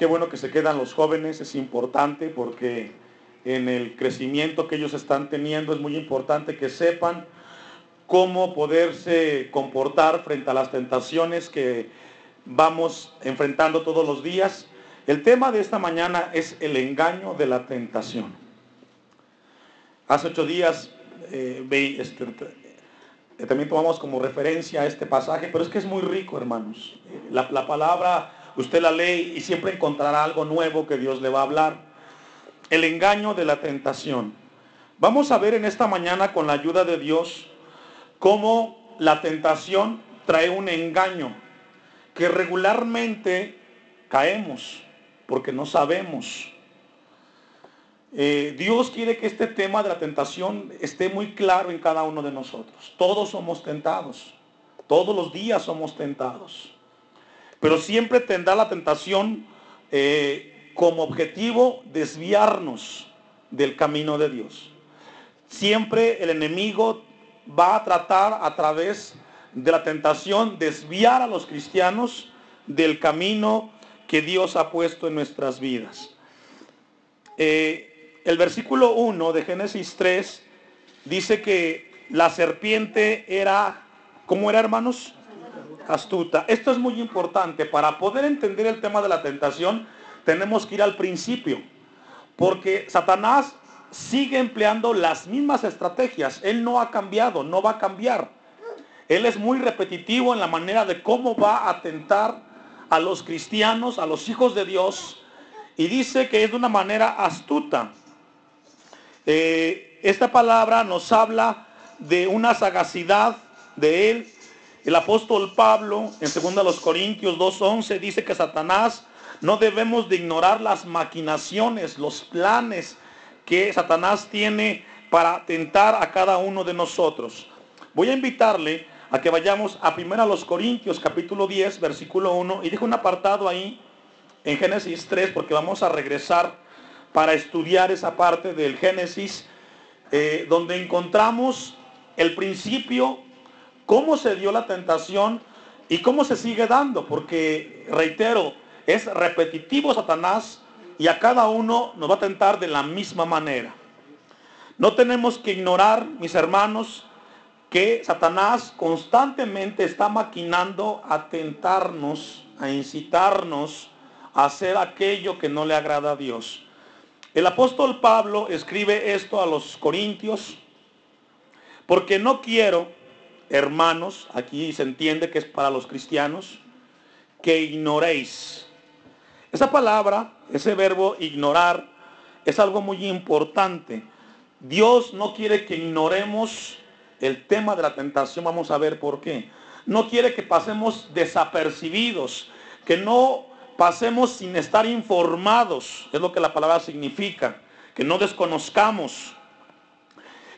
Qué bueno que se quedan los jóvenes, es importante porque en el crecimiento que ellos están teniendo es muy importante que sepan cómo poderse comportar frente a las tentaciones que vamos enfrentando todos los días. El tema de esta mañana es el engaño de la tentación. Hace ocho días eh, este, también tomamos como referencia este pasaje, pero es que es muy rico, hermanos. La palabra, usted la lee y siempre encontrará algo nuevo que Dios le va a hablar. El engaño de la tentación. Vamos a ver en esta mañana con la ayuda de Dios cómo la tentación trae un engaño que regularmente caemos porque no sabemos. Eh, Dios quiere que este tema de la tentación esté muy claro en cada uno de nosotros. Todos somos tentados. Todos los días somos tentados. Pero siempre tendrá la tentación eh, como objetivo desviarnos del camino de Dios. Siempre el enemigo va a tratar a través de la tentación desviar a los cristianos del camino que Dios ha puesto en nuestras vidas. Eh, el versículo 1 de Génesis 3 dice que la serpiente era, ¿cómo era hermanos? Astuta. Esto es muy importante. Para poder entender el tema de la tentación, tenemos que ir al principio. Porque Satanás sigue empleando las mismas estrategias. Él no ha cambiado, no va a cambiar. Él es muy repetitivo en la manera de cómo va a tentar a los cristianos, a los hijos de Dios, y dice que es de una manera astuta. Eh, esta palabra nos habla de una sagacidad de él. El apóstol Pablo, en 2 Corintios 2.11, dice que Satanás no debemos de ignorar las maquinaciones, los planes que Satanás tiene para tentar a cada uno de nosotros. Voy a invitarle a que vayamos a 1 los Corintios capítulo 10 versículo 1 y dejo un apartado ahí en Génesis 3 porque vamos a regresar para estudiar esa parte del Génesis eh, donde encontramos el principio, cómo se dio la tentación y cómo se sigue dando, porque reitero, es repetitivo Satanás y a cada uno nos va a tentar de la misma manera. No tenemos que ignorar, mis hermanos, que Satanás constantemente está maquinando a tentarnos, a incitarnos a hacer aquello que no le agrada a Dios. El apóstol Pablo escribe esto a los corintios, porque no quiero, hermanos, aquí se entiende que es para los cristianos, que ignoréis esa palabra, ese verbo ignorar, es algo muy importante. Dios no quiere que ignoremos el tema de la tentación. Vamos a ver por qué. No quiere que pasemos desapercibidos, que no pasemos sin estar informados. Es lo que la palabra significa. Que no desconozcamos.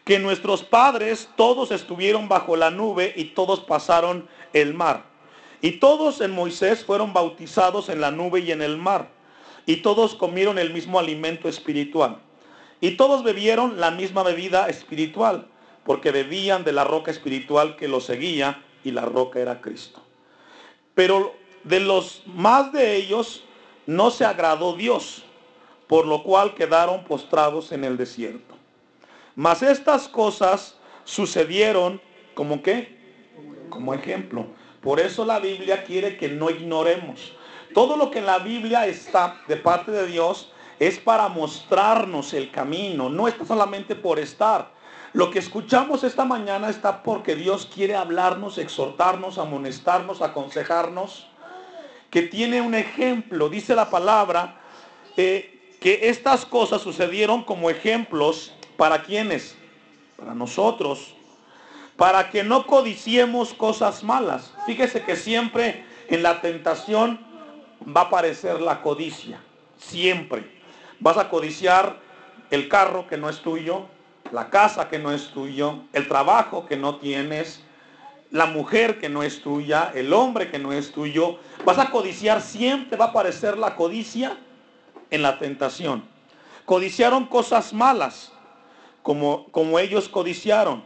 Que nuestros padres todos estuvieron bajo la nube y todos pasaron el mar. Y todos en Moisés fueron bautizados en la nube y en el mar. Y todos comieron el mismo alimento espiritual. Y todos bebieron la misma bebida espiritual, porque bebían de la roca espiritual que los seguía, y la roca era Cristo. Pero de los más de ellos no se agradó Dios, por lo cual quedaron postrados en el desierto. Mas estas cosas sucedieron como qué? Como ejemplo por eso la Biblia quiere que no ignoremos. Todo lo que en la Biblia está de parte de Dios es para mostrarnos el camino, no está solamente por estar. Lo que escuchamos esta mañana está porque Dios quiere hablarnos, exhortarnos, amonestarnos, aconsejarnos, que tiene un ejemplo. Dice la palabra eh, que estas cosas sucedieron como ejemplos para quienes, para nosotros, para que no codiciemos cosas malas. Fíjese que siempre en la tentación va a aparecer la codicia, siempre. Vas a codiciar el carro que no es tuyo, la casa que no es tuyo, el trabajo que no tienes, la mujer que no es tuya, el hombre que no es tuyo. Vas a codiciar, siempre va a aparecer la codicia en la tentación. Codiciaron cosas malas, como, como ellos codiciaron.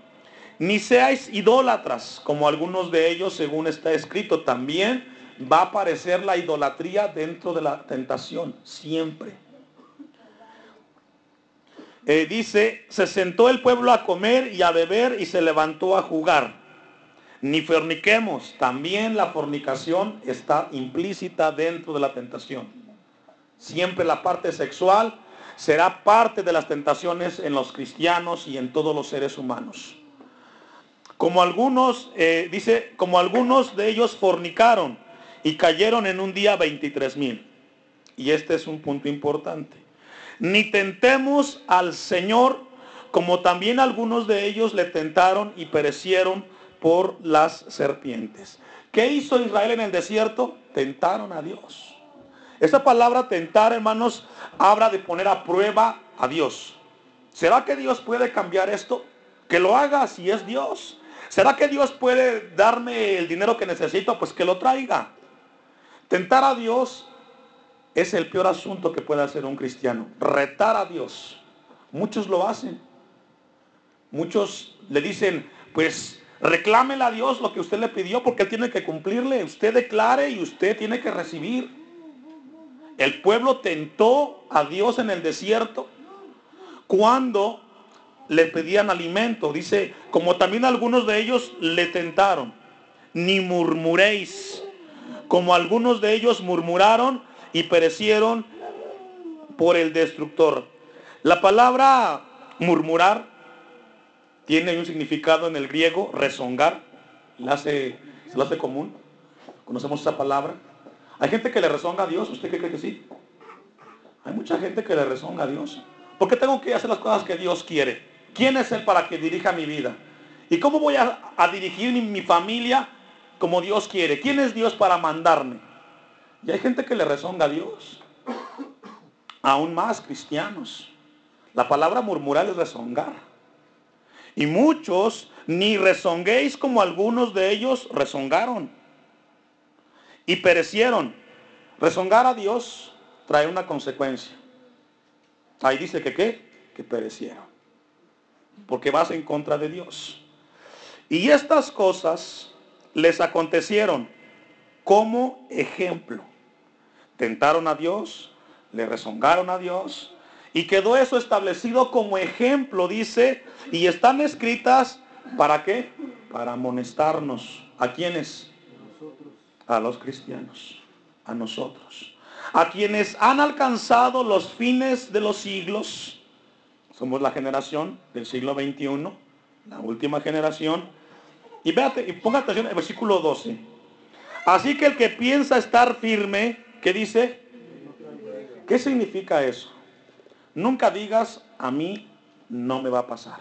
Ni seáis idólatras, como algunos de ellos, según está escrito también, va a aparecer la idolatría dentro de la tentación, siempre. Eh, dice, se sentó el pueblo a comer y a beber y se levantó a jugar. Ni forniquemos, también la fornicación está implícita dentro de la tentación. Siempre la parte sexual será parte de las tentaciones en los cristianos y en todos los seres humanos. Como algunos, eh, dice, como algunos de ellos fornicaron y cayeron en un día 23 mil. Y este es un punto importante. Ni tentemos al Señor como también algunos de ellos le tentaron y perecieron por las serpientes. ¿Qué hizo Israel en el desierto? Tentaron a Dios. Esa palabra tentar, hermanos, habla de poner a prueba a Dios. ¿Será que Dios puede cambiar esto? Que lo haga si es Dios. ¿Será que Dios puede darme el dinero que necesito? Pues que lo traiga. Tentar a Dios es el peor asunto que puede hacer un cristiano. Retar a Dios. Muchos lo hacen. Muchos le dicen, pues reclámele a Dios lo que usted le pidió porque tiene que cumplirle. Usted declare y usted tiene que recibir. El pueblo tentó a Dios en el desierto cuando le pedían alimento. Dice, como también algunos de ellos le tentaron. Ni murmuréis, como algunos de ellos murmuraron y perecieron por el destructor. La palabra murmurar tiene un significado en el griego, rezongar. lo hace común. Conocemos esa palabra. Hay gente que le rezonga a Dios, ¿usted qué cree que sí? Hay mucha gente que le rezonga a Dios. ¿Por qué tengo que hacer las cosas que Dios quiere? ¿Quién es Él para que dirija mi vida? ¿Y cómo voy a, dirigir mi, familia como Dios quiere? ¿Quién es Dios para mandarme? Y hay gente que le rezonga a Dios. Aún más cristianos. La palabra murmurar es rezongar. Y muchos ni rezonguéis como algunos de ellos rezongaron y perecieron. Rezongar a Dios trae una consecuencia. Ahí dice que qué? Que perecieron. Porque vas en contra de Dios. Y estas cosas les acontecieron como ejemplo. Tentaron a Dios, le rezongaron a Dios y quedó eso establecido como ejemplo, dice, y están escritas para qué? Para amonestarnos. ¿A quiénes? A los cristianos, a nosotros, a quienes han alcanzado los fines de los siglos. Somos la generación del siglo XXI, la última generación. Y véate, y ponga atención al versículo 12. Así que el que piensa estar firme, ¿qué dice? ¿Qué significa eso? Nunca digas, a mí no me va a pasar.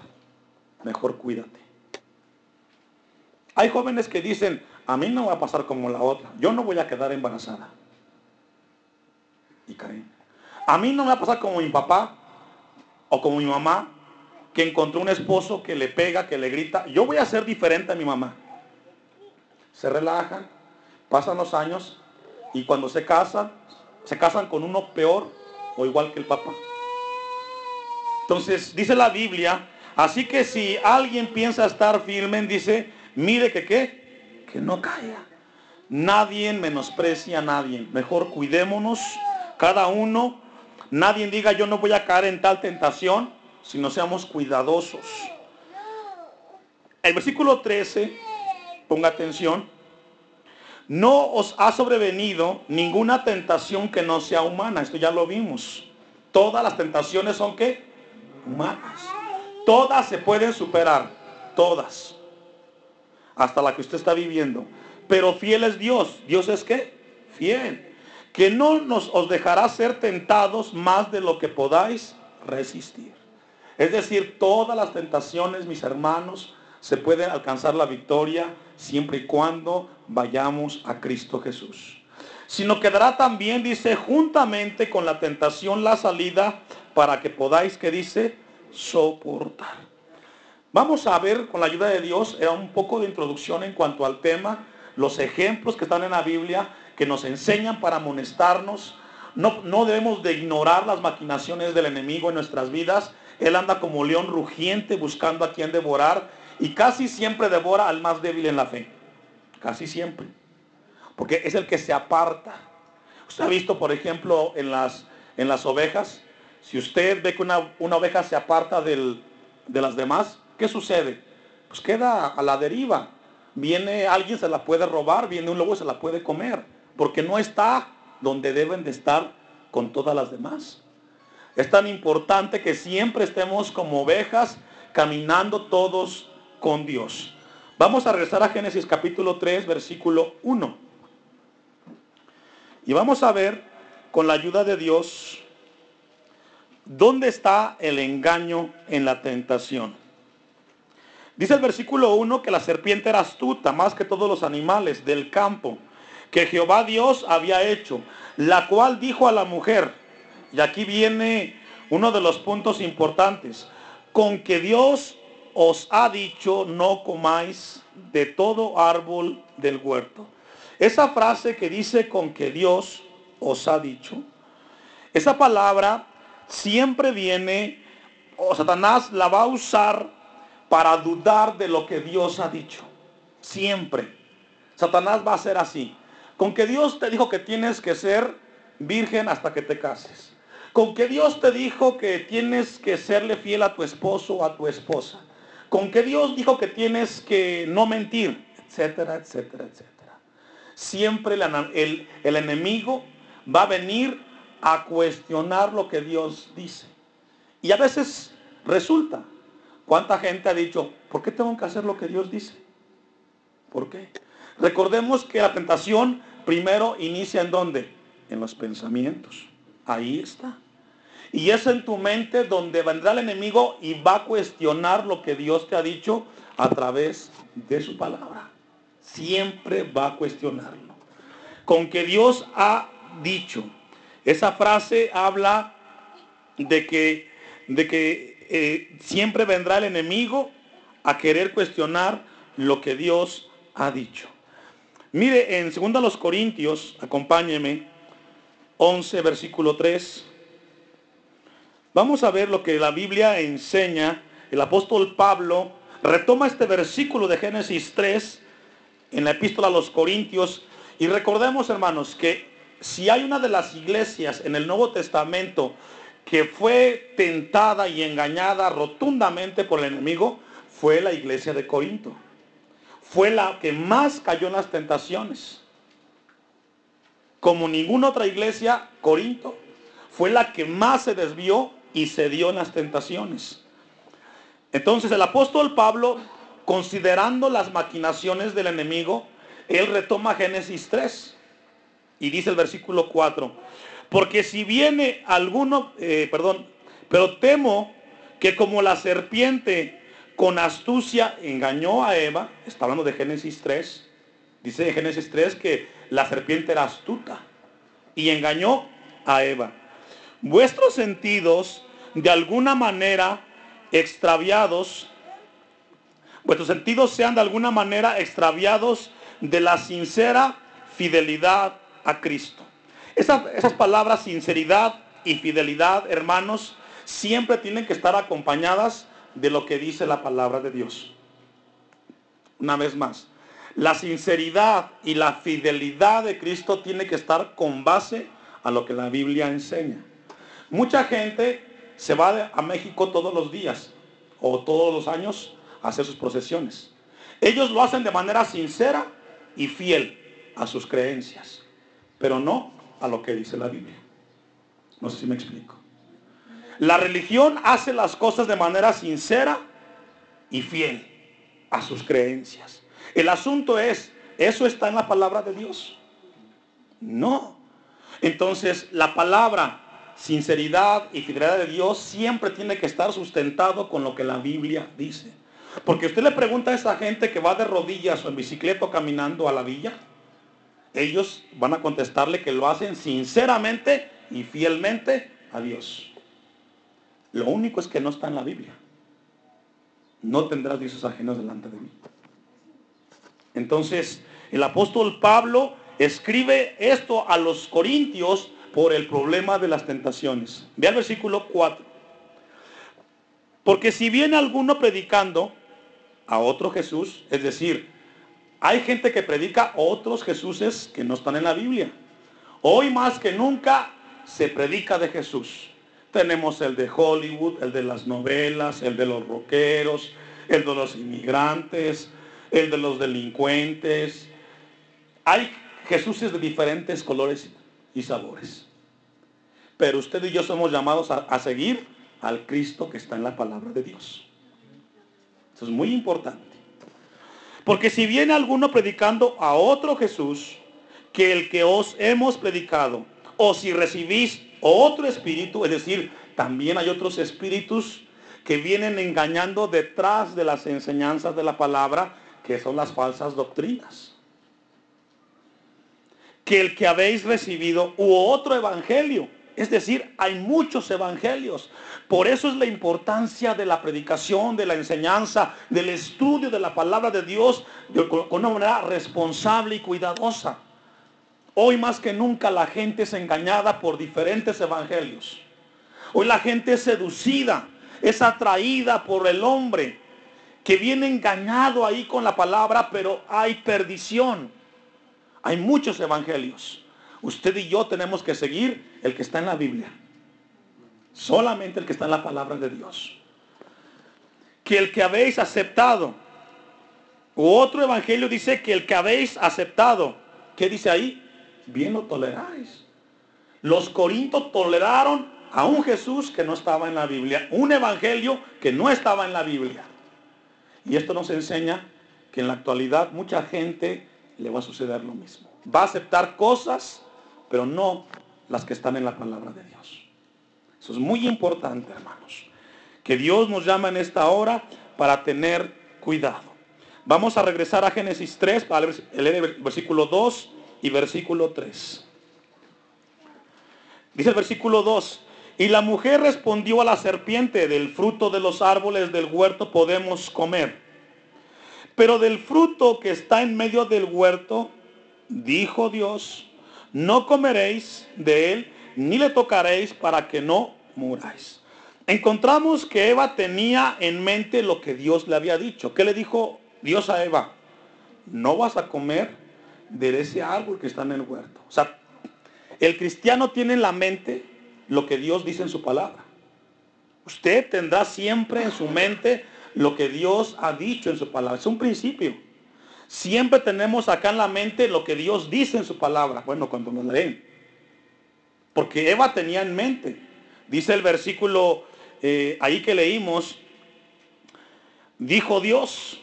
Mejor cuídate. Hay jóvenes que dicen, a mí no va a pasar como la otra. Yo no voy a quedar embarazada. Y caen. A mí no me va a pasar como mi papá o como mi mamá, que encontró un esposo que le pega, que le grita. Yo voy a ser diferente a mi mamá. Se relajan, pasan los años y cuando se casan, se casan con uno peor o igual que el papá. Entonces, dice la Biblia, así que si alguien piensa estar firme, dice, mire que qué, que no caiga. Nadie menosprecia a nadie. Mejor cuidémonos cada uno. Nadie diga yo no voy a caer en tal tentación, sino seamos cuidadosos. El versículo 13, ponga atención. No os ha sobrevenido ninguna tentación que no sea humana. Esto ya lo vimos. Todas las tentaciones son que humanas. Todas se pueden superar. Todas hasta la que usted está viviendo. Pero fiel es Dios. ¿Dios es qué? Fiel. Que no nos os dejará ser tentados más de lo que podáis resistir. Es decir, todas las tentaciones, mis hermanos, se pueden alcanzar la victoria siempre y cuando vayamos a Cristo Jesús. Sino quedará también, dice, juntamente con la tentación la salida para que podáis, que dice, soportar. Vamos a ver con la ayuda de Dios era un poco de introducción en cuanto al tema, los ejemplos que están en la Biblia que nos enseñan para amonestarnos. No, no debemos de ignorar las maquinaciones del enemigo en nuestras vidas. Él anda como león rugiente buscando a quien devorar y casi siempre devora al más débil en la fe. Casi siempre. porque es el que se aparta. Usted ha visto, por ejemplo, en las, en las ovejas, si usted ve que una, una oveja se aparta del, de las demás, ¿qué sucede? Pues queda a la deriva. Viene alguien, se la puede robar, viene un lobo, se la puede comer, porque no está donde deben de estar con todas las demás. Es tan importante que siempre estemos como ovejas caminando todos con Dios. Vamos a regresar a Génesis capítulo 3, versículo 1. Y vamos a ver, con la ayuda de Dios, dónde está el engaño en la tentación. Dice el versículo 1 que la serpiente era astuta más que todos los animales del campo que Jehová Dios había hecho, la cual dijo a la mujer, y aquí viene uno de los puntos importantes, con que Dios os ha dicho no comáis de todo árbol del huerto. Esa frase que dice con que Dios os ha dicho, esa palabra siempre viene, o Satanás la va a usar para dudar de lo que Dios ha dicho. Siempre. Satanás va a ser así. Con que Dios te dijo que tienes que ser virgen hasta que te cases. Con que Dios te dijo que tienes que serle fiel a tu esposo o a tu esposa. Con que Dios dijo que tienes que no mentir, etcétera, etcétera, etcétera. Siempre el, el enemigo va a venir a cuestionar lo que Dios dice. Y a veces resulta. ¿Cuánta gente ha dicho, ¿por qué tengo que hacer lo que Dios dice? ¿Por qué? Recordemos que la tentación primero inicia en dónde? En los pensamientos. Ahí está. Y es en tu mente donde vendrá el enemigo y va a cuestionar lo que Dios te ha dicho a través de su palabra. Siempre va a cuestionarlo. Con que Dios ha dicho. Esa frase habla de que, de que eh, siempre vendrá el enemigo a querer cuestionar lo que Dios ha dicho. Mire, en 2 Corintios, acompáñeme, 11, versículo 3. Vamos a ver lo que la Biblia enseña. El apóstol Pablo retoma este versículo de Génesis 3 en la epístola a los Corintios. Y recordemos, hermanos, que si hay una de las iglesias en el Nuevo Testamento que fue tentada y engañada rotundamente por el enemigo, fue la iglesia de Corinto fue la que más cayó en las tentaciones. Como ninguna otra iglesia, Corinto fue la que más se desvió y se dio en las tentaciones. Entonces el apóstol Pablo, considerando las maquinaciones del enemigo, él retoma Génesis 3 y dice el versículo 4, porque si viene alguno, eh, perdón, pero temo que como la serpiente con astucia engañó a Eva, está hablando de Génesis 3, dice en Génesis 3 que la serpiente era astuta y engañó a Eva. Vuestros sentidos de alguna manera extraviados, vuestros sentidos sean de alguna manera extraviados de la sincera fidelidad a Cristo. Esas, palabras sinceridad y fidelidad, hermanos, siempre tienen que estar acompañadas de lo que dice la palabra de Dios. Una vez más, la sinceridad y la fidelidad de Cristo tiene que estar con base a lo que la Biblia enseña. Mucha gente se va a México todos los días o todos los años a hacer sus procesiones. Ellos lo hacen de manera sincera y fiel a sus creencias, pero no a lo que dice la Biblia. No sé si me explico. La religión hace las cosas de manera sincera y fiel a sus creencias. El asunto es, ¿eso está en la palabra de Dios? No. Entonces, la palabra sinceridad y fidelidad de Dios siempre tiene que estar sustentado con lo que la Biblia dice. Porque usted le pregunta a esa gente que va de rodillas o en bicicleta caminando a la villa, ellos van a contestarle que lo hacen sinceramente y fielmente a Dios. Lo único es que no está en la Biblia. No tendrás dioses ajenos delante de mí. Entonces, el apóstol Pablo escribe esto a los corintios por el problema de las tentaciones. Ve al versículo 4. Porque si viene alguno predicando a otro Jesús, es decir, hay gente que predica otros Jesuses que no están en la Biblia. Hoy más que nunca se predica de Jesús. Tenemos el de Hollywood, el de las novelas, el de los rockeros, el de los inmigrantes, el de los delincuentes. Hay Jesuses de diferentes colores y sabores. Pero usted y yo somos llamados a, a seguir al Cristo que está en la palabra de Dios. Eso es muy importante. Porque si viene alguno predicando a otro Jesús que el que os hemos predicado, o si recibís otro espíritu, es decir, también hay otros espíritus que vienen engañando detrás de las enseñanzas de la palabra, que son las falsas doctrinas. Que el que habéis recibido u otro evangelio, es decir, hay muchos evangelios. Por eso es la importancia de la predicación, de la enseñanza, del estudio de la palabra de Dios con una manera responsable y cuidadosa. Hoy más que nunca la gente es engañada por diferentes evangelios. Hoy la gente es seducida, es atraída por el hombre que viene engañado ahí con la palabra, pero hay perdición. Hay muchos evangelios. Usted y yo tenemos que seguir el que está en la Biblia. Solamente el que está en la palabra de Dios. Que el que habéis aceptado. Otro evangelio dice que el que habéis aceptado. ¿Qué dice ahí? Bien lo toleráis. Los corintos toleraron a un Jesús que no estaba en la Biblia. Un evangelio que no estaba en la Biblia. Y esto nos enseña que en la actualidad mucha gente le va a suceder lo mismo. Va a aceptar cosas pero no las que están en la palabra de Dios. Eso es muy importante, hermanos. Que Dios nos llama en esta hora para tener cuidado. Vamos a regresar a Génesis 3 para leer el versículo 2 y versículo 3. Dice el versículo 2, y la mujer respondió a la serpiente, del fruto de los árboles del huerto podemos comer. Pero del fruto que está en medio del huerto, dijo Dios, no comeréis de él, ni le tocaréis para que no muráis. Encontramos que Eva tenía en mente lo que Dios le había dicho. ¿Qué le dijo Dios a Eva? No vas a comer de ese árbol que está en el huerto. O sea, el cristiano tiene en la mente lo que Dios dice en su palabra. Usted tendrá siempre en su mente lo que Dios ha dicho en su palabra. Es un principio. Siempre tenemos acá en la mente lo que Dios dice en su palabra. Bueno, cuando nos leen. Porque Eva tenía en mente. Dice el versículo eh, ahí que leímos. Dijo Dios.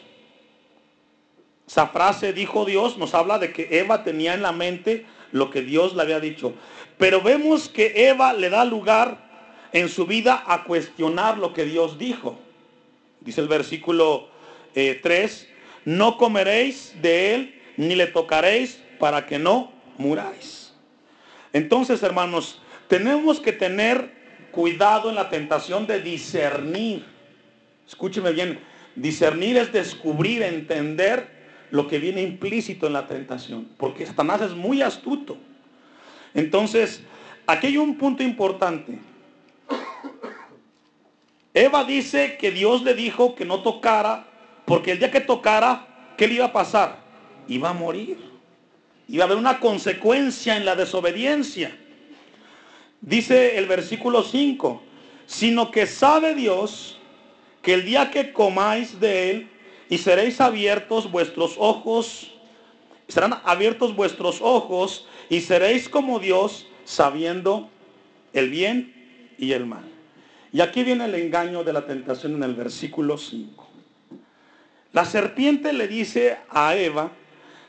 Esa frase dijo Dios nos habla de que Eva tenía en la mente lo que Dios le había dicho. Pero vemos que Eva le da lugar en su vida a cuestionar lo que Dios dijo. Dice el versículo 3, eh, no comeréis de él, ni le tocaréis para que no muráis. Entonces, hermanos, tenemos que tener cuidado en la tentación de discernir. Escúcheme bien, discernir es descubrir, entender lo que viene implícito en la tentación, porque Satanás es muy astuto. Entonces, aquí hay un punto importante. Eva dice que Dios le dijo que no tocara porque el día que tocara, ¿qué le iba a pasar? Iba a morir. Iba a haber una consecuencia en la desobediencia. Dice el versículo 5, sino que sabe Dios que el día que comáis de él y seréis abiertos vuestros ojos, serán abiertos vuestros ojos y seréis como Dios sabiendo el bien y el mal. Y aquí viene el engaño de la tentación en el versículo 5. La serpiente le dice a Eva,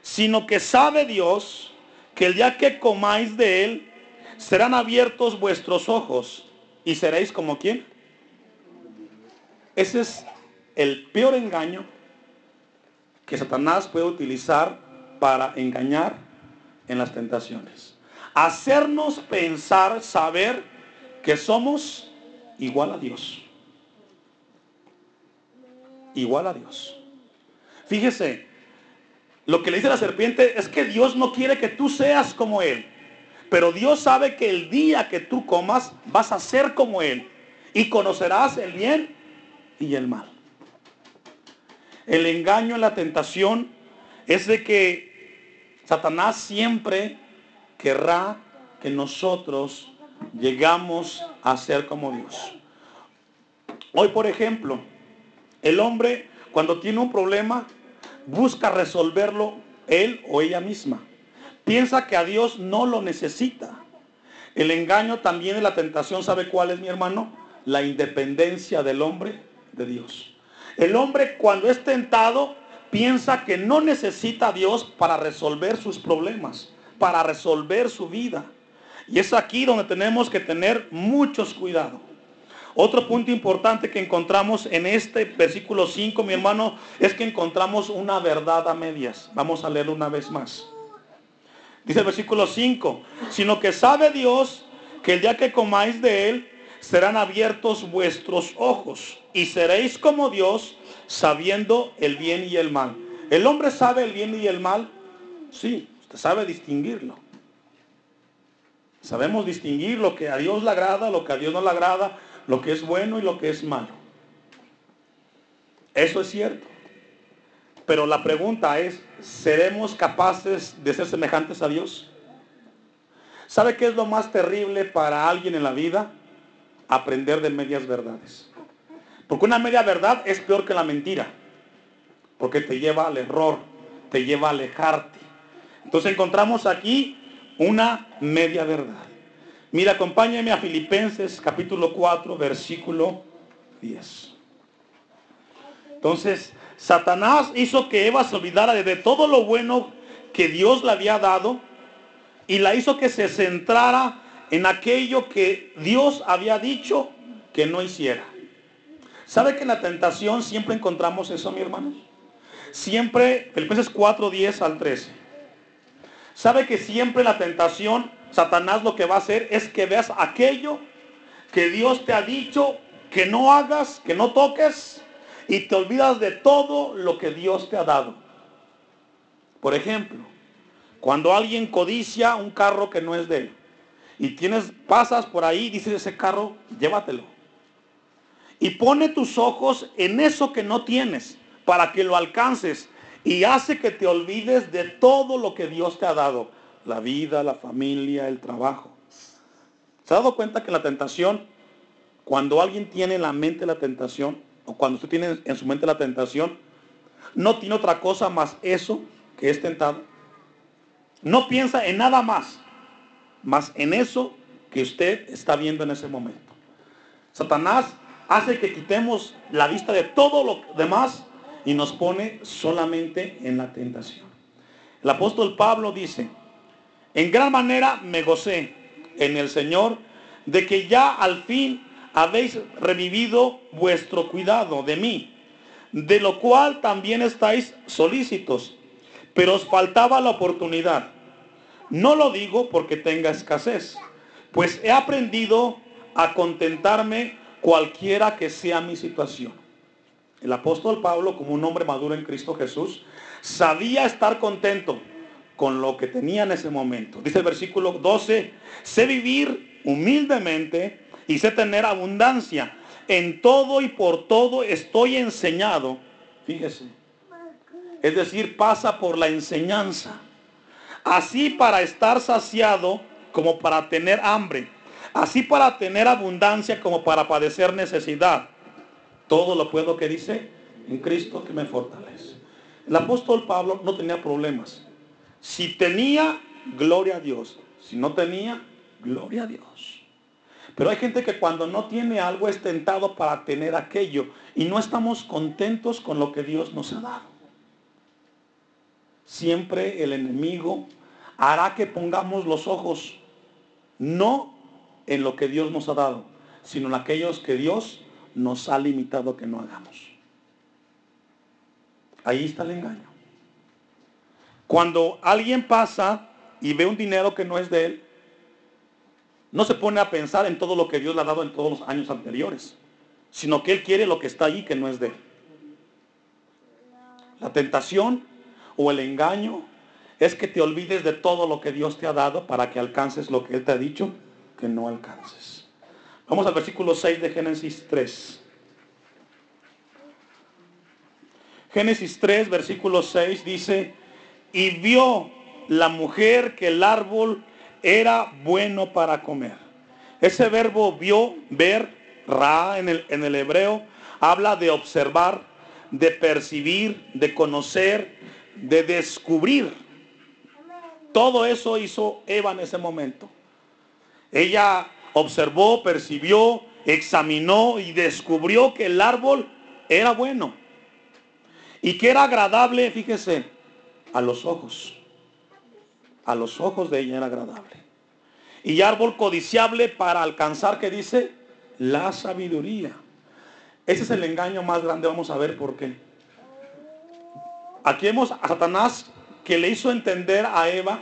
sino que sabe Dios que el día que comáis de él, serán abiertos vuestros ojos y seréis como quién. Ese es el peor engaño que Satanás puede utilizar para engañar en las tentaciones. Hacernos pensar, saber que somos igual a Dios. Igual a Dios. Fíjese, lo que le dice la serpiente es que Dios no quiere que tú seas como Él. Pero Dios sabe que el día que tú comas vas a ser como Él. Y conocerás el bien y el mal. El engaño en la tentación es de que Satanás siempre querrá que nosotros llegamos a ser como Dios. Hoy, por ejemplo, el hombre cuando tiene un problema busca resolverlo él o ella misma. Piensa que a Dios no lo necesita. El engaño también de la tentación, ¿sabe cuál es mi hermano? La independencia del hombre de Dios. El hombre cuando es tentado piensa que no necesita a Dios para resolver sus problemas, para resolver su vida. Y es aquí donde tenemos que tener muchos cuidados. Otro punto importante que encontramos en este versículo 5, mi hermano, es que encontramos una verdad a medias. Vamos a leerlo una vez más. Dice el versículo 5, sino que sabe Dios que el día que comáis de él, serán abiertos vuestros ojos y seréis como Dios, sabiendo el bien y el mal. ¿El hombre sabe el bien y el mal? Sí, usted sabe distinguirlo. Sabemos distinguir lo que a Dios le agrada, lo que a Dios no le agrada, lo que es bueno y lo que es malo. Eso es cierto. Pero la pregunta es, ¿seremos capaces de ser semejantes a Dios? ¿Sabe qué es lo más terrible para alguien en la vida? Aprender de medias verdades. Porque una media verdad es peor que la mentira. Porque te lleva al error, te lleva a alejarte. Entonces encontramos aquí una media verdad. Mira, acompáñame a Filipenses capítulo 4, versículo 10. Entonces, Satanás hizo que Eva se olvidara de todo lo bueno que Dios le había dado y la hizo que se centrara en aquello que Dios había dicho que no hiciera. ¿Sabe que en la tentación siempre encontramos eso, mi hermano? Siempre, Filipenses 4, 10 al 13. ¿Sabe que siempre la tentación Satanás lo que va a hacer es que veas aquello que Dios te ha dicho que no hagas, que no toques, y te olvidas de todo lo que Dios te ha dado. Por ejemplo, cuando alguien codicia un carro que no es de él, y tienes, pasas por ahí, dices ese carro, llévatelo. Y pone tus ojos en eso que no tienes, para que lo alcances, y hace que te olvides de todo lo que Dios te ha dado la vida, la familia, el trabajo. ¿Se ha dado cuenta que la tentación, cuando alguien tiene en la mente la tentación, o cuando usted tiene en su mente la tentación, no tiene otra cosa más eso que es tentado? No piensa en nada más, más en eso que usted está viendo en ese momento. Satanás hace que quitemos la vista de todo lo demás y nos pone solamente en la tentación. El apóstol Pablo dice, en gran manera me gocé en el Señor de que ya al fin habéis revivido vuestro cuidado de mí, de lo cual también estáis solícitos, pero os faltaba la oportunidad. No lo digo porque tenga escasez, pues he aprendido a contentarme cualquiera que sea mi situación. El apóstol Pablo, como un hombre maduro en Cristo Jesús, sabía estar contento con lo que tenía en ese momento. Dice el versículo 12, sé vivir humildemente y sé tener abundancia. En todo y por todo estoy enseñado. Fíjese. Es decir, pasa por la enseñanza. Así para estar saciado como para tener hambre. Así para tener abundancia como para padecer necesidad. Todo lo puedo que dice en Cristo que me fortalece. El apóstol Pablo no tenía problemas. Si tenía, gloria a Dios. Si no tenía, gloria a Dios. Pero hay gente que cuando no tiene algo es tentado para tener aquello y no estamos contentos con lo que Dios nos ha dado. Siempre el enemigo hará que pongamos los ojos no en lo que Dios nos ha dado, sino en aquellos que Dios nos ha limitado que no hagamos. Ahí está el engaño. Cuando alguien pasa y ve un dinero que no es de él, no se pone a pensar en todo lo que Dios le ha dado en todos los años anteriores, sino que él quiere lo que está ahí que no es de él. La tentación o el engaño es que te olvides de todo lo que Dios te ha dado para que alcances lo que Él te ha dicho que no alcances. Vamos al versículo 6 de Génesis 3. Génesis 3, versículo 6 dice, y vio la mujer que el árbol era bueno para comer. Ese verbo vio, ver, ra en el, en el hebreo, habla de observar, de percibir, de conocer, de descubrir. Todo eso hizo Eva en ese momento. Ella observó, percibió, examinó y descubrió que el árbol era bueno y que era agradable, fíjese, a los ojos. A los ojos de ella era agradable. Y árbol codiciable para alcanzar, que dice, la sabiduría. Ese es el engaño más grande, vamos a ver por qué. Aquí vemos a Satanás que le hizo entender a Eva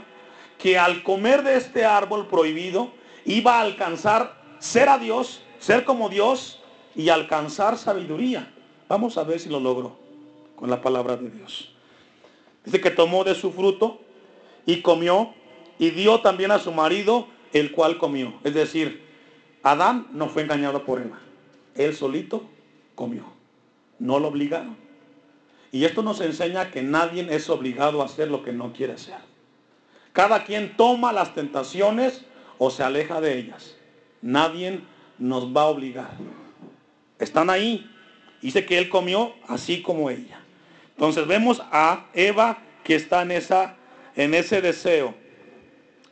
que al comer de este árbol prohibido iba a alcanzar ser a Dios, ser como Dios y alcanzar sabiduría. Vamos a ver si lo logró con la palabra de Dios. Dice que tomó de su fruto y comió y dio también a su marido, el cual comió. Es decir, Adán no fue engañado por Eva. Él solito comió. No lo obligaron. Y esto nos enseña que nadie es obligado a hacer lo que no quiere hacer. Cada quien toma las tentaciones o se aleja de ellas. Nadie nos va a obligar. Están ahí. Dice que él comió así como ella. Entonces vemos a Eva que está en, esa, en ese deseo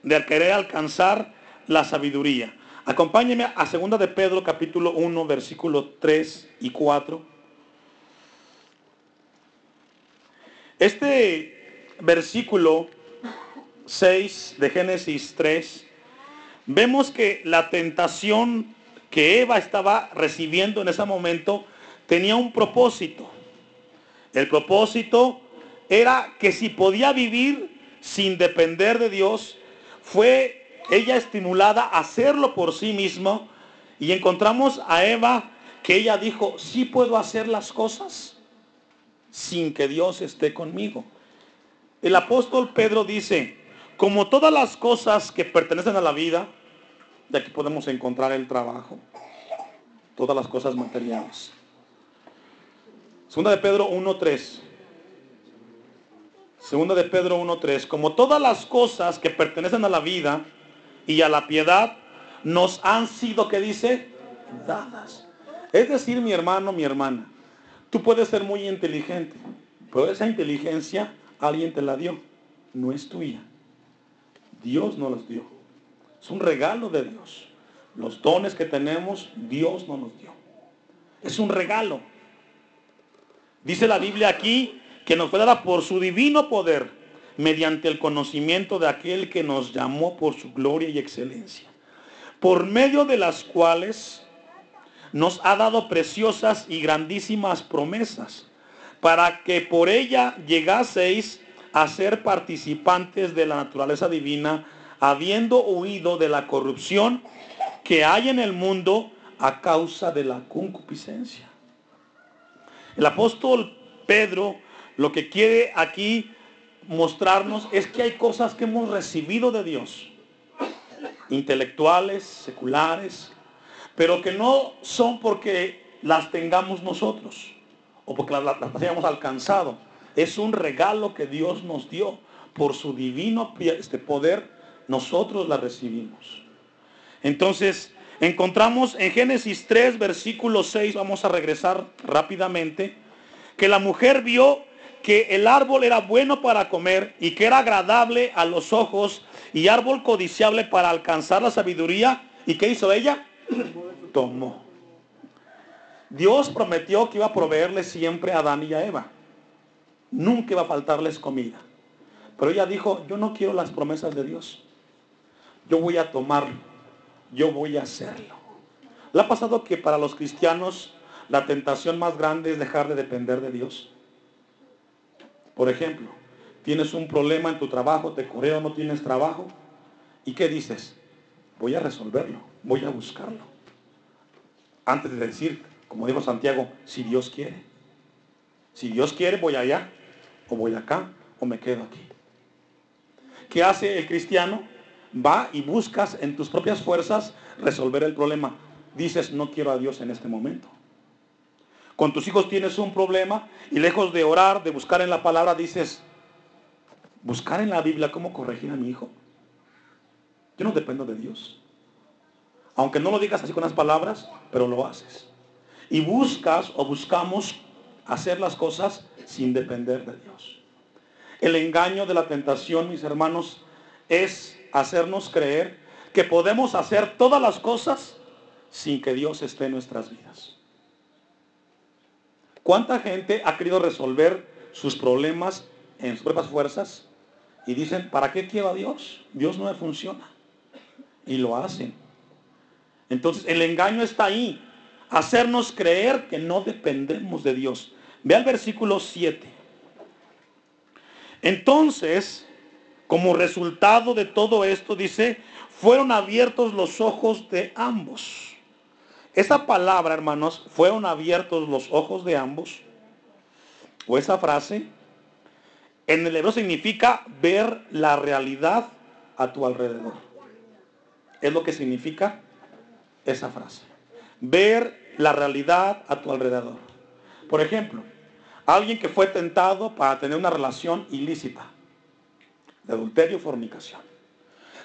de querer alcanzar la sabiduría. Acompáñeme a 2 de Pedro capítulo 1 versículos 3 y 4. Este versículo 6 de Génesis 3, vemos que la tentación que Eva estaba recibiendo en ese momento tenía un propósito. El propósito era que si podía vivir sin depender de Dios, fue ella estimulada a hacerlo por sí mismo. Y encontramos a Eva que ella dijo, sí puedo hacer las cosas sin que Dios esté conmigo. El apóstol Pedro dice, como todas las cosas que pertenecen a la vida, de aquí podemos encontrar el trabajo, todas las cosas materiales. Segunda de Pedro 1.3. Segunda de Pedro 1.3. Como todas las cosas que pertenecen a la vida, y a la piedad nos han sido, que dice? Dadas. Es decir, mi hermano, mi hermana, tú puedes ser muy inteligente, pero esa inteligencia alguien te la dio, no es tuya. Dios nos los dio. Es un regalo de Dios. Los dones que tenemos, Dios nos los dio. Es un regalo. Dice la Biblia aquí que nos fue dada por su divino poder mediante el conocimiento de aquel que nos llamó por su gloria y excelencia, por medio de las cuales nos ha dado preciosas y grandísimas promesas, para que por ella llegaseis a ser participantes de la naturaleza divina, habiendo huido de la corrupción que hay en el mundo a causa de la concupiscencia. El apóstol Pedro lo que quiere aquí mostrarnos es que hay cosas que hemos recibido de Dios, intelectuales, seculares, pero que no son porque las tengamos nosotros o porque las, hayamos alcanzado. Es un regalo que Dios nos dio. Por su divino este poder, nosotros la recibimos. Entonces, encontramos en Génesis 3, versículo 6, vamos a regresar rápidamente, que la mujer vio que el árbol era bueno para comer y que era agradable a los ojos y árbol codiciable para alcanzar la sabiduría. ¿Y qué hizo ella? Tomó. Dios prometió que iba a proveerle siempre a Adán y a Eva. Nunca iba a faltarles comida. Pero ella dijo, yo no quiero las promesas de Dios. Yo voy a tomarlo. Yo voy a hacerlo. ¿Le ha pasado que para los cristianos la tentación más grande es dejar de depender de Dios? Por ejemplo, tienes un problema en tu trabajo, te correo, no tienes trabajo. ¿Y qué dices? Voy a resolverlo, voy a buscarlo. Antes de decir, como dijo Santiago, si Dios quiere. Si Dios quiere, voy allá, o voy acá, o me quedo aquí. ¿Qué hace el cristiano? Va y buscas en tus propias fuerzas resolver el problema. Dices, no quiero a Dios en este momento. Con tus hijos tienes un problema y lejos de orar, de buscar en la palabra, dices, buscar en la Biblia cómo corregir a mi hijo. Yo no dependo de Dios. Aunque no lo digas así con las palabras, pero lo haces. Y buscas o buscamos hacer las cosas sin depender de Dios. El engaño de la tentación, mis hermanos, es hacernos creer que podemos hacer todas las cosas sin que Dios esté en nuestras vidas. ¿Cuánta gente ha querido resolver sus problemas en sus propias fuerzas? Y dicen, ¿para qué quiero Dios? Dios no me funciona. Y lo hacen. Entonces el engaño está ahí. Hacernos creer que no dependemos de Dios. Ve al versículo 7. Entonces, como resultado de todo esto, dice, fueron abiertos los ojos de ambos. Esa palabra, hermanos, fueron abiertos los ojos de ambos. O esa frase, en el hebreo significa ver la realidad a tu alrededor. Es lo que significa esa frase. Ver la realidad a tu alrededor. Por ejemplo, alguien que fue tentado para tener una relación ilícita, de adulterio o fornicación.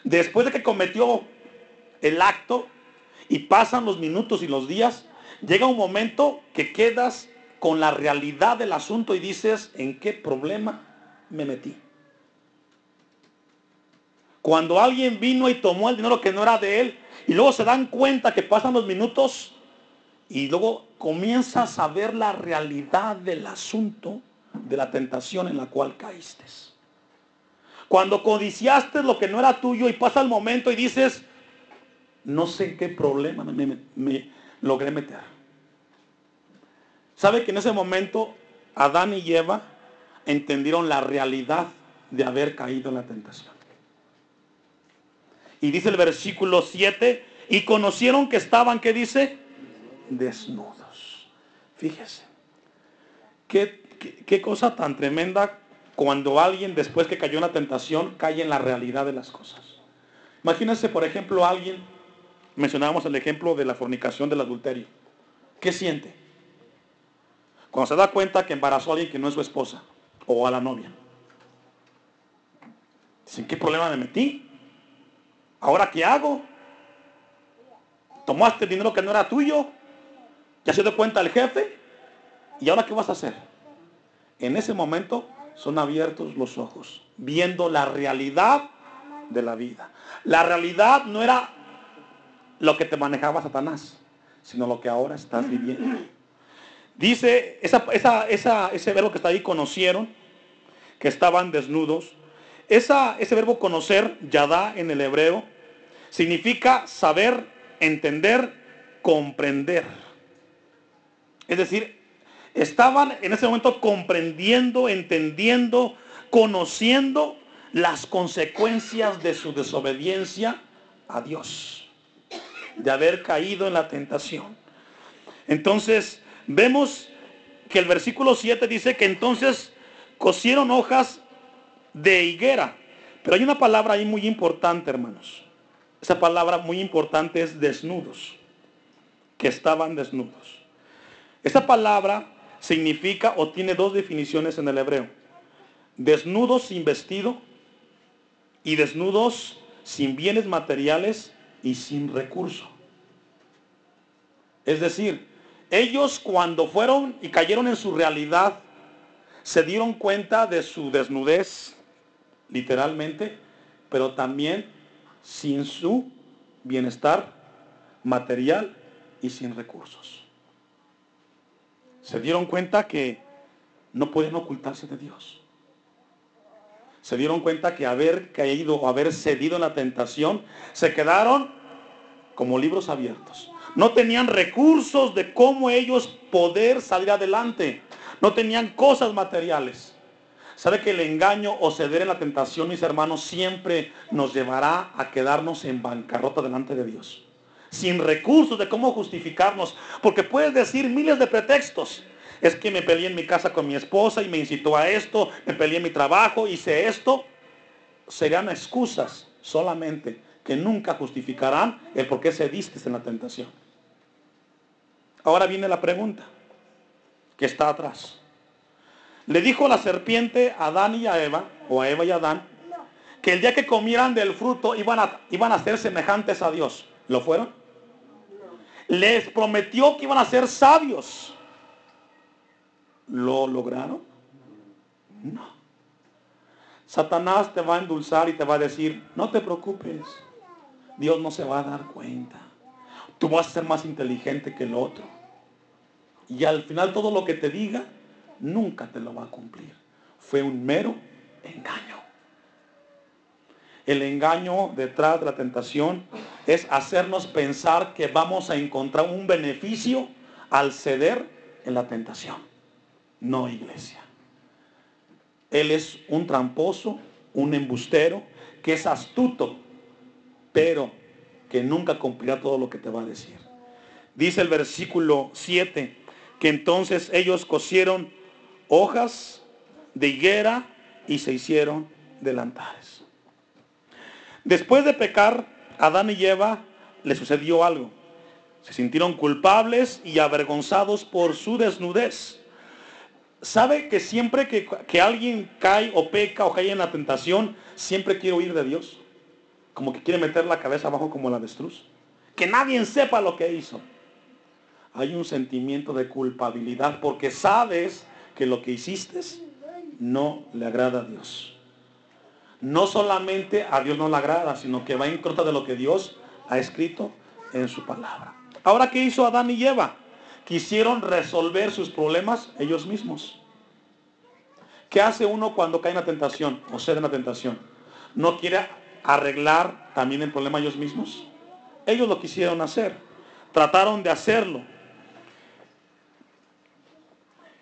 Después de que cometió el acto y pasan los minutos y los días, llega un momento que quedas con la realidad del asunto y dices, ¿en qué problema me metí? Cuando alguien vino y tomó el dinero que no era de él, y luego se dan cuenta que pasan los minutos y luego comienzas a ver la realidad del asunto de la tentación en la cual caíste. Cuando codiciaste lo que no era tuyo y pasa el momento y dices, no sé qué problema me, me logré meter. ¿Sabe que en ese momento Adán y Eva entendieron la realidad de haber caído en la tentación? Y dice el versículo 7, y conocieron que estaban, ¿qué dice? Desnudos. Fíjese, qué, qué, cosa tan tremenda cuando alguien después que cayó en la tentación cae en la realidad de las cosas. Imagínense, por ejemplo, alguien, mencionábamos el ejemplo de la fornicación del adulterio. ¿Qué siente? Cuando se da cuenta que embarazó a alguien que no es su esposa o a la novia. Dicen, ¿qué problema me metí? ¿Ahora qué hago? Tomaste dinero que no era tuyo. Ya se dio cuenta el jefe. ¿Y ahora qué vas a hacer? En ese momento son abiertos los ojos, viendo la realidad de la vida. La realidad no era lo que te manejaba Satanás, sino lo que ahora estás viviendo. Dice ese verbo que está ahí, conocieron, que estaban desnudos. ese verbo conocer, yadá en el hebreo, significa saber, entender, comprender. Es decir, estaban en ese momento comprendiendo, entendiendo, conociendo las consecuencias de su desobediencia a Dios, de haber caído en la tentación. Entonces, vemos que el versículo 7 dice que entonces cosieron hojas de higuera. Pero hay una palabra ahí muy importante, hermanos. Esa palabra muy importante es desnudos, que estaban desnudos. Esa palabra significa o tiene dos definiciones en el hebreo. Desnudos sin vestido y desnudos sin bienes materiales y sin recurso. Es decir, ellos cuando fueron y cayeron en su realidad, se dieron cuenta de su desnudez, literalmente, pero también sin su bienestar material y sin recursos. Se dieron cuenta que no pueden ocultarse de Dios. Se dieron cuenta que haber caído o haber cedido en la tentación, se quedaron como libros abiertos. No tenían recursos de cómo ellos poder salir adelante. No tenían cosas materiales. ¿Sabe que el engaño o ceder en la tentación, mis hermanos, siempre nos llevará a quedarnos en bancarrota delante de Dios? Sin recursos de cómo justificarnos. Porque puedes decir miles de pretextos. Es que me peleé en mi casa con mi esposa y me incitó a esto, me peleé en mi trabajo, hice esto. Serían excusas solamente que nunca justificarán el por qué cediste en la tentación. Ahora viene la pregunta que está atrás. Le dijo la serpiente a Adán y a Eva o a Eva y Adán, que el día que comieran del fruto iban a, iban a ser semejantes a Dios. ¿Lo fueron? Les prometió que iban a ser sabios. ¿Lo lograron? No. Satanás te va a endulzar y te va a decir, no te preocupes, Dios no se va a dar cuenta. Tú vas a ser más inteligente que el otro. Y al final todo lo que te diga, nunca te lo va a cumplir. Fue un mero engaño. El engaño detrás de la tentación es hacernos pensar que vamos a encontrar un beneficio al ceder en la tentación. No, iglesia. Él es un tramposo, un embustero, que es astuto, pero que nunca cumplirá todo lo que te va a decir. Dice el versículo 7, que entonces ellos cosieron hojas de higuera y se hicieron delantares. Después de pecar, Adán y Eva le sucedió algo. Se sintieron culpables y avergonzados por su desnudez. ¿Sabe que siempre que, que, alguien cae o peca o cae en la tentación, siempre quiere huir de Dios? Como que quiere meter la cabeza abajo como la avestruz. Que nadie sepa lo que hizo. Hay un sentimiento de culpabilidad porque sabes que lo que hiciste no le agrada a Dios. No solamente a Dios no le agrada, sino que va en contra de lo que Dios ha escrito en su palabra. Ahora, ¿qué hizo Adán y Eva? Quisieron resolver sus problemas ellos mismos. ¿Qué hace uno cuando cae en la tentación o cede en la tentación? ¿No quiere arreglar también el problema ellos mismos? Ellos lo quisieron hacer. Trataron de hacerlo.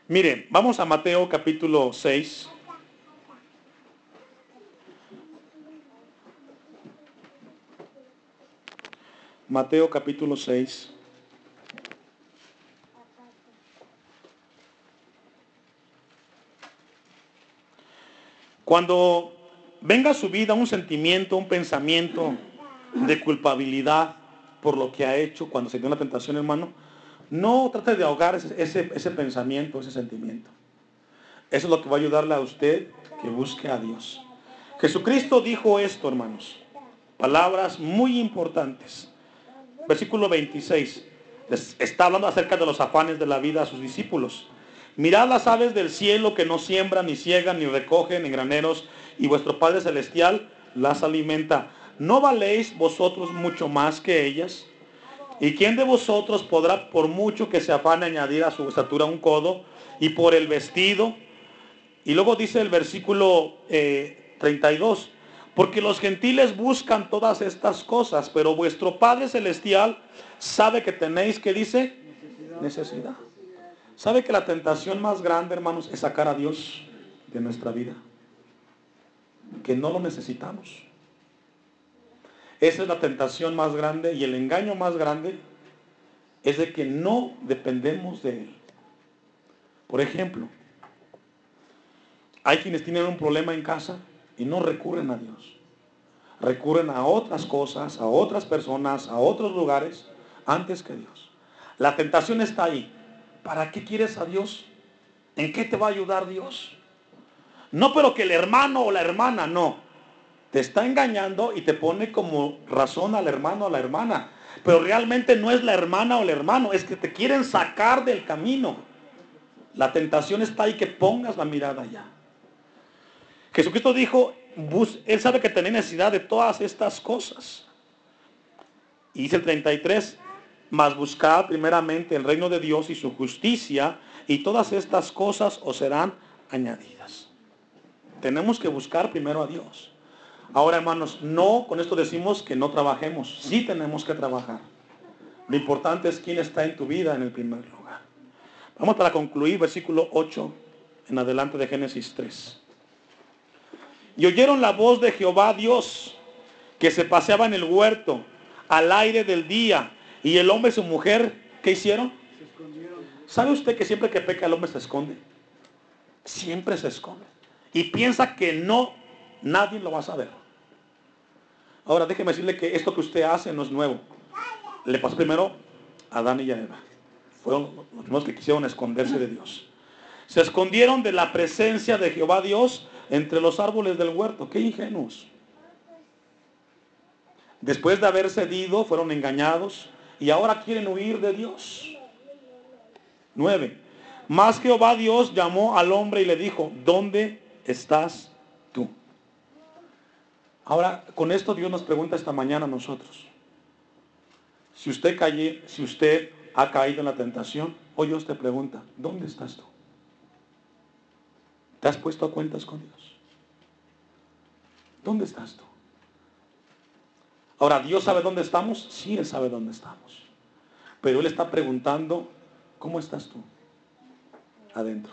Miren, vamos a Mateo capítulo 6. Mateo capítulo 6. Cuando venga a su vida un sentimiento, un pensamiento de culpabilidad por lo que ha hecho cuando se dio una tentación, hermano, no trate de ahogar ese, ese, pensamiento, ese sentimiento. Eso es lo que va a ayudarle a usted que busque a Dios. Jesucristo dijo esto, hermanos. Palabras muy importantes. Versículo 26. está hablando acerca de los afanes de la vida a sus discípulos. Mirad las aves del cielo que no siembran, ni ciegan, ni recogen en graneros, y vuestro Padre Celestial las alimenta. ¿No valéis vosotros mucho más que ellas? ¿Y quién de vosotros podrá, por mucho que se afane, añadir a su estatura un codo y por el vestido? Y luego dice el versículo 32, eh, porque los gentiles buscan todas estas cosas, pero vuestro Padre Celestial sabe que tenéis, que dice? Necesidad. Necesidad. ¿Sabe que la tentación más grande, hermanos, es sacar a Dios de nuestra vida? Que no lo necesitamos. Esa es la tentación más grande y el engaño más grande es de que no dependemos de Él. Por ejemplo, hay quienes tienen un problema en casa y no recurren a Dios. Recurren a otras cosas, a otras personas, a otros lugares, antes que Dios. La tentación está ahí. ¿Para qué quieres a Dios? ¿En qué te va a ayudar Dios? No, pero que el hermano o la hermana, no te está engañando y te pone como razón al hermano o la hermana. Pero realmente no es la hermana o el hermano, es que te quieren sacar del camino. La tentación está ahí que pongas la mirada allá. Jesucristo dijo, él sabe que tenés necesidad de todas estas cosas. Y dice el 33, mas buscad primeramente el reino de Dios y su justicia, y todas estas cosas os serán añadidas. Tenemos que buscar primero a Dios. Ahora, hermanos, no con esto decimos que no trabajemos. Sí tenemos que trabajar. Lo importante es quién está en tu vida en el primer lugar. Vamos para concluir, versículo 8 en adelante de Génesis 3. Y oyeron la voz de Jehová Dios que se paseaba en el huerto al aire del día. Y el hombre y su mujer, ¿qué hicieron? Se escondieron. ¿Sabe usted que siempre que peca el hombre se esconde? Siempre se esconde. Y piensa que no, nadie lo va a saber. Ahora déjeme decirle que esto que usted hace no es nuevo. Le pasó primero a Adán y a Eva. Fueron los primeros que quisieron esconderse de Dios. Se escondieron de la presencia de Jehová Dios entre los árboles del huerto. Qué ingenuos. Después de haber cedido, fueron engañados y ahora quieren huir de Dios. 9. Más Jehová Dios llamó al hombre y le dijo, ¿dónde estás tú? Ahora, con esto Dios nos pregunta esta mañana a nosotros. Si usted, si usted ha caído en la tentación, hoy Dios te pregunta, ¿dónde estás tú? ¿Te has puesto a cuentas con Dios? ¿Dónde estás tú? Ahora, ¿Dios sabe dónde estamos? Sí, Él sabe dónde estamos. Pero Él está preguntando, ¿cómo estás tú? Adentro.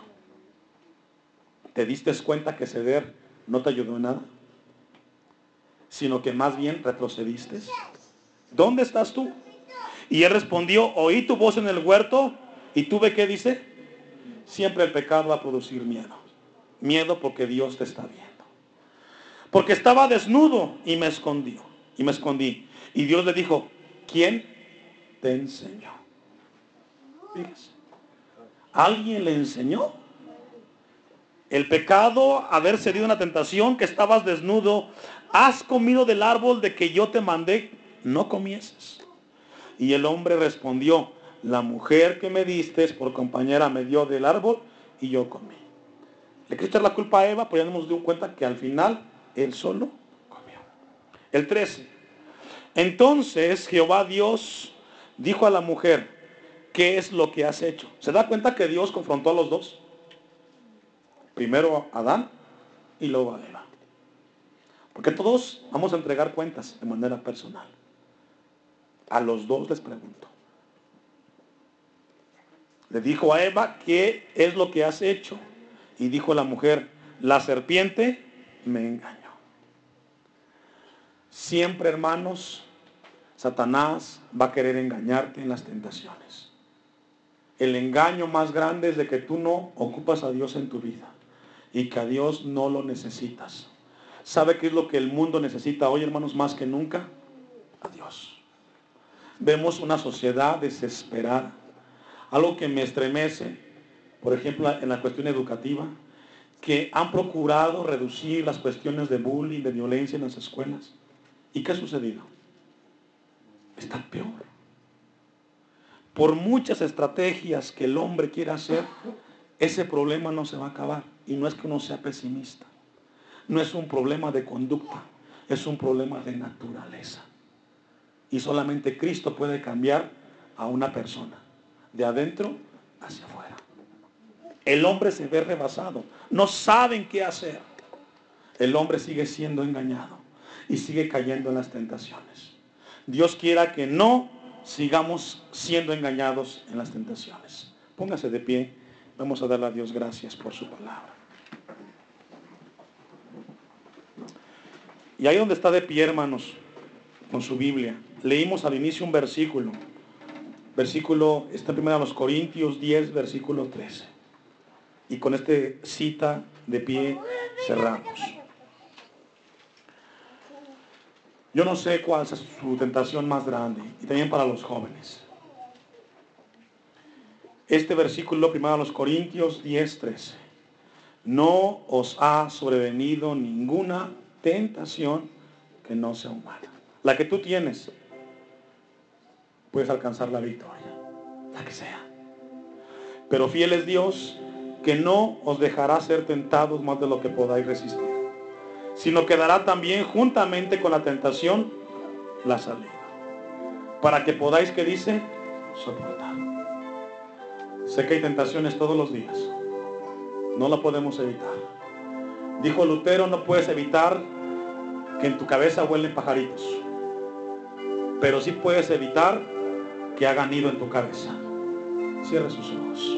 ¿Te diste cuenta que ceder no te ayudó en nada? Sino que más bien retrocediste. ¿Dónde estás tú? Y él respondió, oí tu voz en el huerto y tuve que dice, siempre el pecado va a producir miedo. Miedo porque Dios te está viendo. Porque estaba desnudo y me escondió. Y me escondí. Y Dios le dijo, ¿quién te enseñó? Fíjese. ¿Alguien le enseñó? El pecado, haber cedido una tentación, que estabas desnudo, has comido del árbol de que yo te mandé, no comieses. Y el hombre respondió, la mujer que me diste por compañera me dio del árbol y yo comí. Le quiero echar la culpa a Eva, pero ya nos dimos cuenta que al final él solo comió. El 13. Entonces Jehová Dios dijo a la mujer, ¿qué es lo que has hecho? ¿Se da cuenta que Dios confrontó a los dos? Primero a Adán y luego a Eva. Porque todos vamos a entregar cuentas de manera personal. A los dos les pregunto. Le dijo a Eva, ¿qué es lo que has hecho? Y dijo la mujer, la serpiente me engañó. Siempre, hermanos, Satanás va a querer engañarte en las tentaciones. El engaño más grande es de que tú no ocupas a Dios en tu vida y que a Dios no lo necesitas. ¿Sabe qué es lo que el mundo necesita hoy, hermanos, más que nunca? A Dios. Vemos una sociedad desesperada. Algo que me estremece, por ejemplo, en la cuestión educativa, que han procurado reducir las cuestiones de bullying, de violencia en las escuelas. ¿Y qué ha sucedido? Está peor. Por muchas estrategias que el hombre quiera hacer, ese problema no se va a acabar. Y no es que uno sea pesimista. No es un problema de conducta, es un problema de naturaleza. Y solamente Cristo puede cambiar a una persona, de adentro hacia afuera. El hombre se ve rebasado, no saben qué hacer. El hombre sigue siendo engañado y sigue cayendo en las tentaciones. Dios quiera que no sigamos siendo engañados en las tentaciones. Póngase de pie. Vamos a darle a Dios gracias por su palabra. Y ahí donde está de pie, hermanos, con su Biblia, leímos al inicio un versículo. Versículo, está en los Corintios 10, versículo 13. Y con este cita de pie cerramos. Yo no sé cuál es su tentación más grande, y también para los jóvenes. Este versículo, primero a los Corintios 10, 13. No os ha sobrevenido ninguna tentación que no sea humana. La que tú tienes, puedes alcanzar la victoria, la que sea. Pero fiel es Dios que no os dejará ser tentados más de lo que podáis resistir, sino que dará también juntamente con la tentación la salida, para que podáis, que dice, soportar. Sé que hay tentaciones todos los días, no la podemos evitar. Dijo Lutero, no puedes evitar que en tu cabeza huelen pajaritos, pero sí puedes evitar que hagan nido en tu cabeza. Cierra sus ojos.